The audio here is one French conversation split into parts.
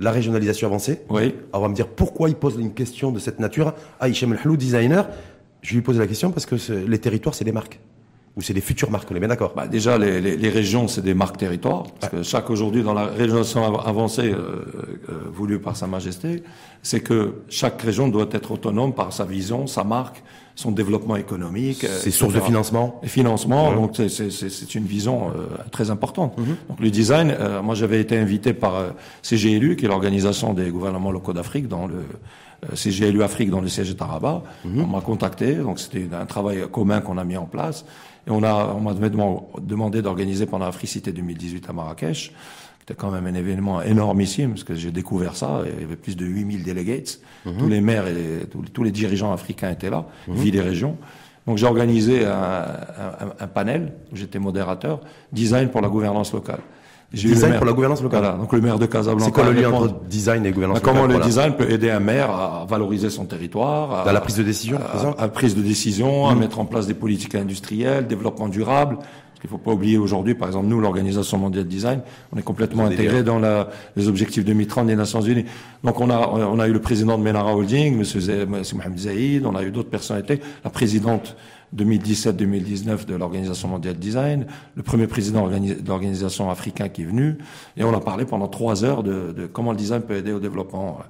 la régionalisation avancée. Oui. on va me dire pourquoi il pose une question de cette nature à Hichem El designer. Je lui pose la question parce que les territoires, c'est des marques. Ou c'est des futures marques, on est bien d'accord bah Déjà, les, les, les régions, c'est des marques territoires. Parce que chaque aujourd'hui, dans la régionalisation avancée euh, euh, voulue par Sa Majesté, c'est que chaque région doit être autonome par sa vision, sa marque, son développement économique. Ses sources de financement. Et financement, donc c'est une vision euh, très importante. Mhm. Donc le design, euh, moi j'avais été invité par euh, CGLU, qui est l'organisation des gouvernements locaux d'Afrique, dans le CGLU Afrique, dans le siège de Tarabat. Mhm. On m'a contacté, donc c'était un travail commun qu'on a mis en place. Et on a, on m'a demandé d'organiser pendant Africité 2018 à Marrakech. C'était quand même un événement énormissime, parce que j'ai découvert ça. Il y avait plus de 8000 delegates. Mhm. Tous les maires et tous, les dirigeants africains étaient là, mmh. vie des régions. Donc j'ai organisé un, un, un panel, où j'étais modérateur, design pour la gouvernance locale. Design pour la gouvernance locale. Voilà, donc le maire de Casablanca. C'est quoi le lien entre design et gouvernance locale Comment le design peut aider un maire à valoriser son territoire, à, Dans la prise de décision, à, à, prise de décision, à mhm. mettre en place des politiques industrielles, développement durable. Parce qu'il faut pas oublier aujourd'hui, par exemple, nous, l'Organisation mondiale de design, on est complètement intégré dans la, les objectifs 2030 des Nations Unies. Donc on a, on a eu le président de Menara Holding, M. Mohamed Zaïd, on a eu d'autres personnalités, la présidente 2017-2019 de l'Organisation mondiale de design, le premier président de l'organisation africain qui est venu, et on a parlé pendant trois heures de, de comment le design peut aider au développement,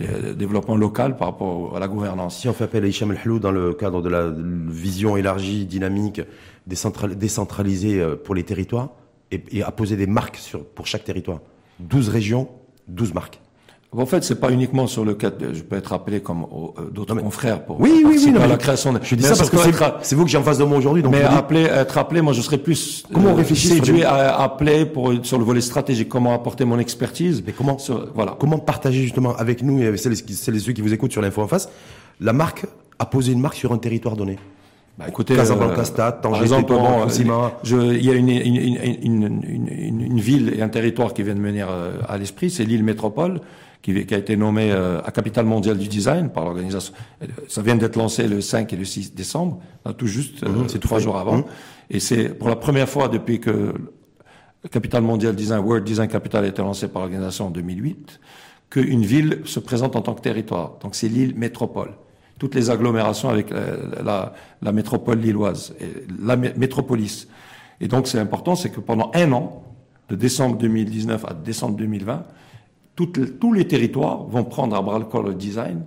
euh, développement local par rapport à la gouvernance. Si on fait appel à Hicham El dans le cadre de la vision élargie, dynamique, décentralisée euh, pour les territoires, et, et à poser des marques sur, pour chaque territoire. 12 régions, 12 marques. En fait, c'est pas uniquement sur le cas de, je peux être appelé comme euh, d'autres confrères pour oui, oui, oui, à la création. De, je dis ça parce que c'est vous que j'ai en face de moi aujourd'hui. Mais appeler, être appelé, moi, je serais plus comment euh, réfléchit séduit à appeler pour sur le volet stratégique, comment apporter mon expertise. Mais comment, voilà, comment partager justement avec nous et avec celles, celles et ceux qui vous écoutent sur l'info en face, la marque a posé une marque sur un territoire donné. Bah, écoutez, Casablanca, euh, Stade, Tanger, il y a une, une, une, une, une, ville et un territoire qui viennent venir à l'esprit, c'est l'île métropole qui, qui a été nommé euh, à capitale mondiale du design par l'organisation. Ça vient d'être lancé le 5 et le 6 décembre, tout juste, mhm, euh, c'est trois jours avant. Mhm. Et c'est pour la première fois depuis que capitale mondiale design, World Design Capital a été lancé par l'organisation en 2008, qu'une ville se présente en tant que territoire. Donc c'est l'île métropole. Toutes les agglomérations avec euh, la, métropole lilloise, et la métropolis. Et donc c'est important, c'est que pendant un an, de décembre 2019 à décembre 2020, tous les territoires vont prendre à bras le corps le design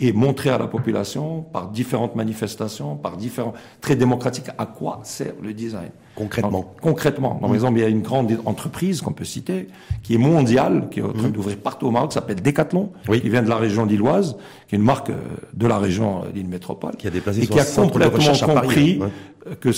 et montrer à la population par différentes manifestations, par différents traits démocratiques à quoi sert le design. Concrètement. concrètement. Par mmh. exemple, il y a une grande entreprise qu'on peut citer, qui est mondiale, qui est en train mmh. d'ouvrir partout au Maroc, qui s'appelle Decathlon, qui vient de la région lilloise, qui est une marque euh, de la région euh, l'île métropole, qui a déplacé et qui a complètement compris hein. que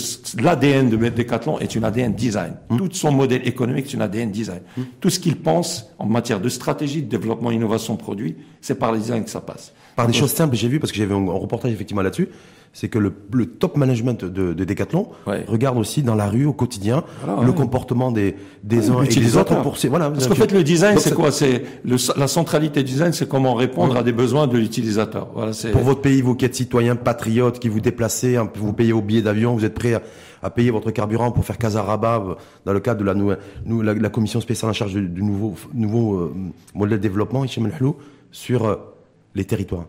l'ADN de Decathlon est une ADN design. Mmh. Tout son modèle économique est une ADN design. Tout ce qu'il pense en matière de stratégie, de développement, innovation, produit, c'est par le design que ça passe. Par des choses simples, j'ai vu, parce que j'avais un reportage effectivement là-dessus, c'est que le, le, top management de, de Decathlon regarde aussi dans la rue au quotidien le comportement des, des uns et des autres. Pour ces, voilà, Parce qu'en fait, le design, c'est quoi? C'est la centralité du design, c'est comment répondre à des besoins de l'utilisateur. Voilà, pour votre pays, vous qui êtes citoyen patriote, qui vous déplacez, hein, vous payez vos billets d'avion, vous êtes prêt à, à, payer votre carburant pour faire Casarabat euh, dans le cadre de la, nous, la, la commission spéciale en charge du, nouveau, nouveau euh, modèle de développement, Hichem sur euh, les territoires.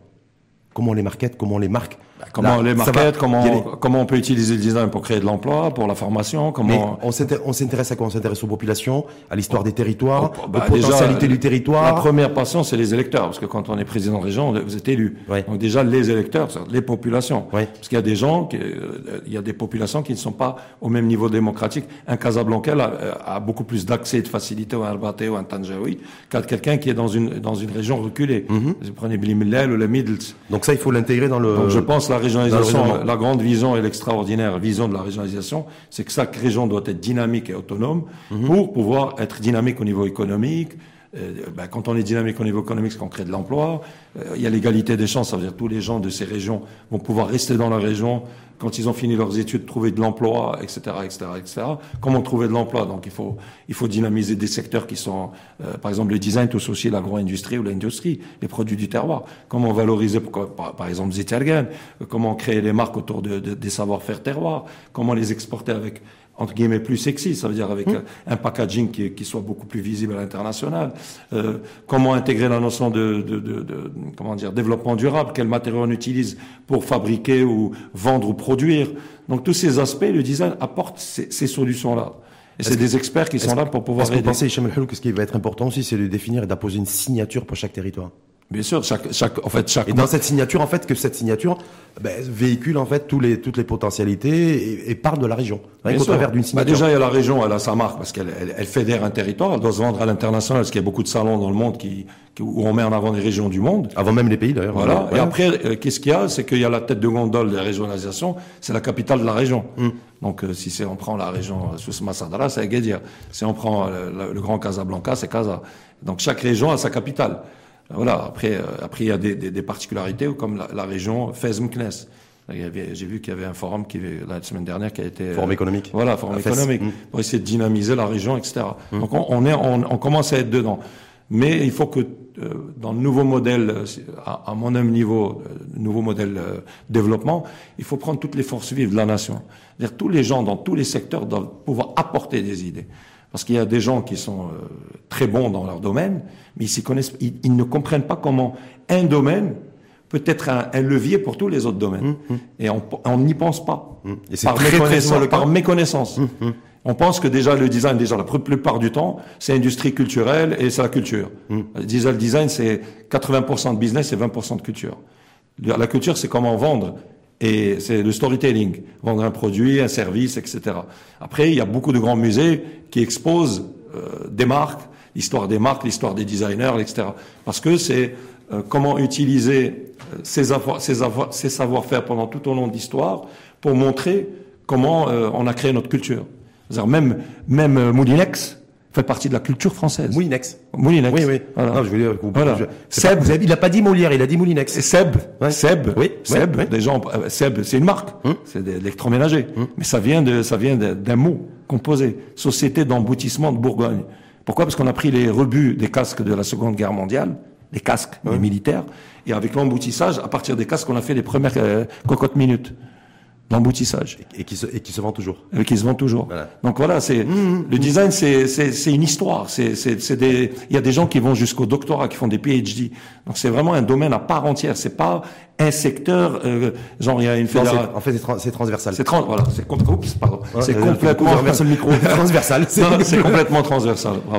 Comment on les market, comment on les marque bah, comment on les market, comment, comment on peut utiliser le design pour créer de l'emploi, pour la formation, comment... on s'intéresse à quoi? On s'intéresse aux populations, à l'histoire des territoires, oh, bah, aux potentialités du territoire. La première passion, c'est les électeurs, parce que quand on est président de région, vous êtes élu. Donc déjà, les électeurs, les populations. Parce qu'il y a des gens, qui, euh, il y a des populations qui ne sont pas au même niveau démocratique. Un Casablanca a, a beaucoup plus d'accès et de facilité au Arbate ou un Tanjaoui qu'à quelqu'un qui est dans une, dans une région reculée. Mhm. Vous prenez Bilimillel ou le Middle. Donc ça, il faut l'intégrer dans le... Donc je pense la régionalisation, la grande vision et l'extraordinaire vision de la régionalisation, c'est que chaque région doit être dynamique et autonome mhm. pour pouvoir être dynamique au niveau économique. Ben, quand on est dynamique au niveau économique, c'est qu'on crée de l'emploi. Euh, il y a l'égalité des chances, ça veut dire que tous les gens de ces régions vont pouvoir rester dans la région quand ils ont fini leurs études, trouver de l'emploi, etc., etc., etc. Comment trouver de l'emploi? Donc il faut il faut dynamiser des secteurs qui sont, euh, par exemple, le design touche aussi l'agro-industrie ou l'industrie, les produits du terroir. Comment valoriser, par, par exemple, Zitergen Comment créer des marques autour de, des savoir-faire terroirs? Comment les exporter avec entre guillemets plus sexy, ça veut dire avec mmh. un, packaging qui, qui, soit beaucoup plus visible à l'international. Euh, comment intégrer la notion de, de, de, de, comment dire développement durable, quels matériaux on utilise pour fabriquer ou vendre ou produire? Donc tous ces aspects, le design apporte ces, ces solutions-là. Et c'est des experts qui sont là pour pouvoir. Est-ce que vous pensez, Hicham que ce qui va être important aussi, c'est de définir et d'apposer une signature pour chaque territoire? Bien sûr, chaque, chaque, en fait, chaque. Et dans cette signature, en fait, que cette signature ben, véhicule en fait tous les, toutes les potentialités et, et parle de la région. Rien qu'au travers d'une bah, signature. Bah déjà, il y a la région, elle a sa marque parce qu'elle elle, elle, fédère un territoire. Elle doit se vendre à l'international parce qu'il y a beaucoup de salons dans le monde qui, qui, où on met en avant les régions du monde. Avant même les pays d'ailleurs. Voilà. Et après, euh, qu'est-ce qu'il y a? C'est qu'il y a la tête de gondole de la régionalisation. C'est la capitale de la région. Hum. Donc, euh, si on prend la région sous Massadara, c'est Agadir. Si on prend euh, le, grand Casablanca, c'est Casa. Donc, chaque région a sa capitale. Voilà. Après, euh, après il y a des, des, des particularités comme la, la région Fez-Mknes. J'ai vu qu'il y avait un forum qui la semaine dernière qui a été forum économique. Voilà, forum économique mmh. pour essayer de dynamiser la région, etc. Mmh. Donc on, on est, on, on, commence à être dedans. Mais il faut que euh, dans le nouveau modèle, à, à mon même niveau, euh, nouveau modèle euh, développement, il faut prendre toutes les forces vives de la nation. C'est-à-dire tous les gens dans tous les secteurs doivent pouvoir apporter des idées. Parce qu'il y a des gens qui sont euh, très bons dans leur domaine, mais ils, connaissent, ils, ne comprennent pas comment un domaine peut être un, un levier pour tous les autres domaines. Mmh, mmh. Et on n'y pense pas. Mmh. Et par, très, méconnaissance, par méconnaissance. On pense que déjà le design, déjà la plupart du temps, c'est industrie culturelle et c'est la culture. Le design, design c'est 80% de business et 20% de culture. La culture, c'est comment vendre et c'est le storytelling, vendre un produit, un service, etc. Après, il y a beaucoup de grands musées qui exposent euh, des marques, l'histoire des marques, l'histoire des designers, etc. Parce que c'est euh, comment utiliser euh, ces, ces, savoir-faire pendant tout au long de l'histoire pour montrer comment on a créé notre culture. Même, même Moulinex, fait partie de la culture française. Moulinex. Moulinex. Oui, oui. Voilà. Non, je veux dire, voilà. Je, Seb. Pas, il n'a pas dit Molière, il a dit Moulinex. Seb. Ouais. Seb. Oui. Seb. Des gens, euh, Seb, c'est une marque. Hum. C'est de l'électroménager. Hum. Mais ça vient de, ça vient d'un mot composé. Société d'emboutissement de Bourgogne. Pourquoi? Parce qu'on a pris les rebuts des casques de la Seconde Guerre mondiale, les casques des militaires, et avec l'emboutissage, à partir des casques, on a fait les premières euh, cocottes minutes l'emboutissage. Et qui se, et qui se vend toujours. Et qui se vend toujours. Voilà. Donc voilà, c'est mmh, mmh, le design, c'est c'est une histoire. C'est c'est des il y a des gens qui vont jusqu'au doctorat, qui font des PhD. Donc c'est vraiment un domaine à part entière. C'est pas un secteur euh, genre il y a une fédération. En fait, c'est tra transversal. C'est trans voilà, c'est pardon. Ouais, c'est complètement transversal micro. transversal. C'est complètement transversal. Bravo.